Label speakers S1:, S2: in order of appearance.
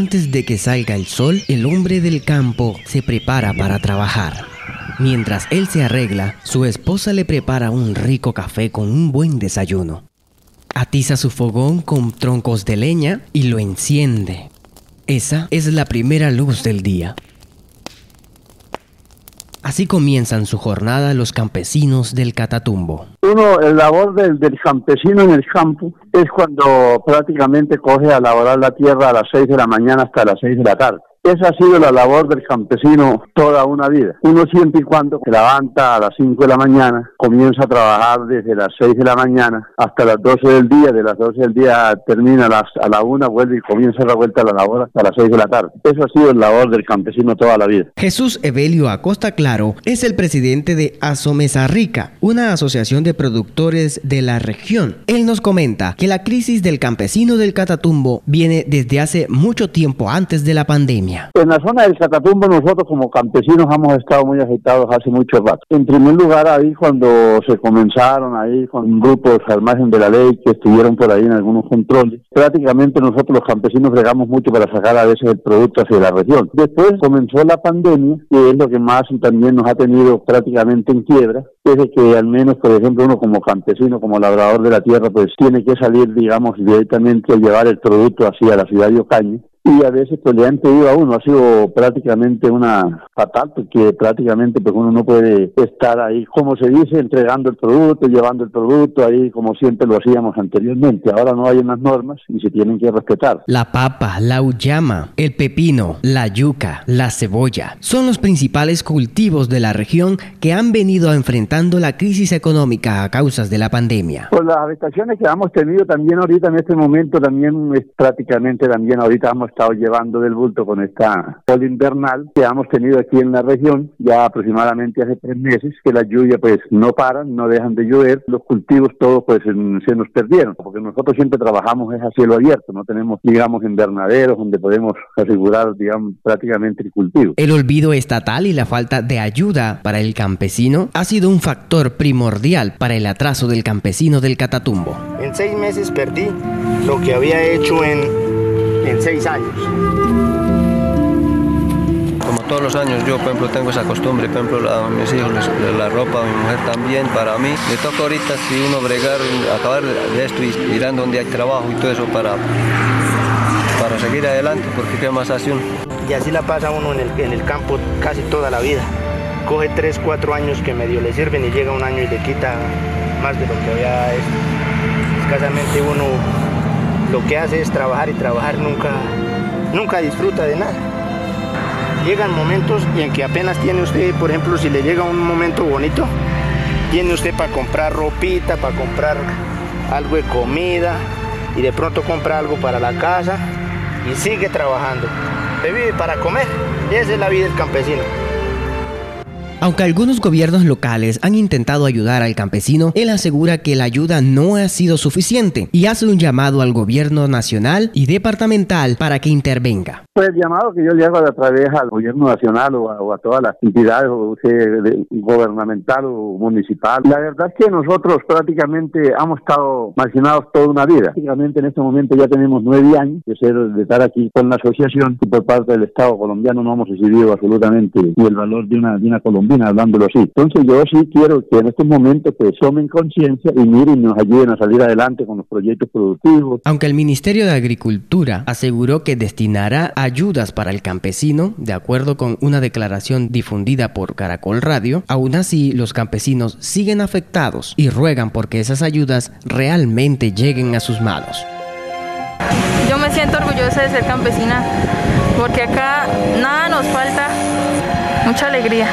S1: Antes de que salga el sol, el hombre del campo se prepara para trabajar. Mientras él se arregla, su esposa le prepara un rico café con un buen desayuno. Atiza su fogón con troncos de leña y lo enciende. Esa es la primera luz del día. Así comienzan su jornada los campesinos del Catatumbo.
S2: Uno, el labor del, campesino en el campo es cuando prácticamente coge a laborar la tierra a las 6 de la mañana hasta las 6 de la tarde. Esa ha sido la labor del campesino toda una vida. Uno siempre y cuando se levanta a las 5 de la mañana, comienza a trabajar desde las 6 de la mañana hasta las 12 del día, de las 12 del día termina a, las, a la 1, vuelve y comienza la vuelta a la labor hasta las 6 de la tarde. Eso ha sido la labor del campesino toda la vida.
S1: Jesús Evelio Acosta Claro es el presidente de Asomesa Rica, una asociación de productores de la región. Él nos comenta que la crisis del campesino del Catatumbo viene desde hace mucho tiempo antes de la pandemia.
S2: En la zona del Catatumbo nosotros como campesinos hemos estado muy agitados hace mucho rato. En primer lugar ahí cuando se comenzaron ahí con grupos al margen de la ley que estuvieron por ahí en algunos controles, prácticamente nosotros los campesinos regamos mucho para sacar a veces el producto hacia la región. Después comenzó la pandemia, que es lo que más también nos ha tenido prácticamente en quiebra, es que al menos, por ejemplo, uno como campesino, como labrador de la tierra, pues tiene que salir, digamos, directamente a llevar el producto hacia la ciudad de Ocaña y a veces pues le han pedido a uno, ha sido prácticamente una fatal porque prácticamente pues uno no puede estar ahí, como se dice, entregando el producto, llevando el producto ahí como siempre lo hacíamos anteriormente. Ahora no hay unas normas y se tienen que respetar.
S1: La papa, la uyama, el pepino, la yuca, la cebolla son los principales cultivos de la región que han venido enfrentando la crisis económica a causas de la pandemia.
S2: Pues las afectaciones que hemos tenido también ahorita en este momento también es prácticamente también ahorita hemos estado llevando del bulto con esta ola invernal que hemos tenido aquí en la región ya aproximadamente hace tres meses, que las lluvias pues no paran, no dejan de llover, los cultivos todos pues se nos perdieron, porque nosotros siempre trabajamos es a cielo abierto, no tenemos digamos invernaderos donde podemos asegurar digamos prácticamente el cultivo.
S1: El olvido estatal y la falta de ayuda para el campesino ha sido un factor primordial para el atraso del campesino del Catatumbo.
S3: En seis meses perdí lo que había hecho en en seis años.
S4: Como todos los años yo, por ejemplo, tengo esa costumbre, por ejemplo, a mis hijos, la ropa, a mi mujer también, para mí. Me toca ahorita si uno bregar, acabar de esto y mirando donde hay trabajo y todo eso para, para seguir adelante, porque qué más hace uno.
S3: Y así la pasa uno en el, en el campo casi toda la vida. Coge tres, cuatro años que medio le sirven y llega un año y le quita más de lo que había esto. Escasamente uno lo que hace es trabajar y trabajar, nunca, nunca disfruta de nada. Llegan momentos en que apenas tiene usted, por ejemplo, si le llega un momento bonito, tiene usted para comprar ropita, para comprar algo de comida y de pronto compra algo para la casa y sigue trabajando. Se vive para comer, esa es la vida del campesino.
S1: Aunque algunos gobiernos locales han intentado ayudar al campesino, él asegura que la ayuda no ha sido suficiente y hace un llamado al gobierno nacional y departamental para que intervenga.
S2: Pues el llamado que yo le hago a través al gobierno nacional o a, todas las entidades o gubernamental o municipal, la verdad es que nosotros prácticamente hemos estado marginados toda una vida. Prácticamente en este momento ya tenemos nueve años de, ser, de estar aquí con la asociación y por parte del Estado colombiano no hemos recibido absolutamente ni el valor de una, de una hablándolo así. Entonces yo sí quiero que en estos momentos pues tomen conciencia y miren y nos ayuden a salir adelante con los proyectos productivos.
S1: Aunque el Ministerio de Agricultura aseguró que destinará ayudas para el campesino, de acuerdo con una declaración difundida por Caracol Radio, aún así los campesinos siguen afectados y ruegan porque esas ayudas realmente lleguen a sus manos.
S5: Yo me siento orgullosa de ser campesina porque acá nada nos falta, mucha alegría.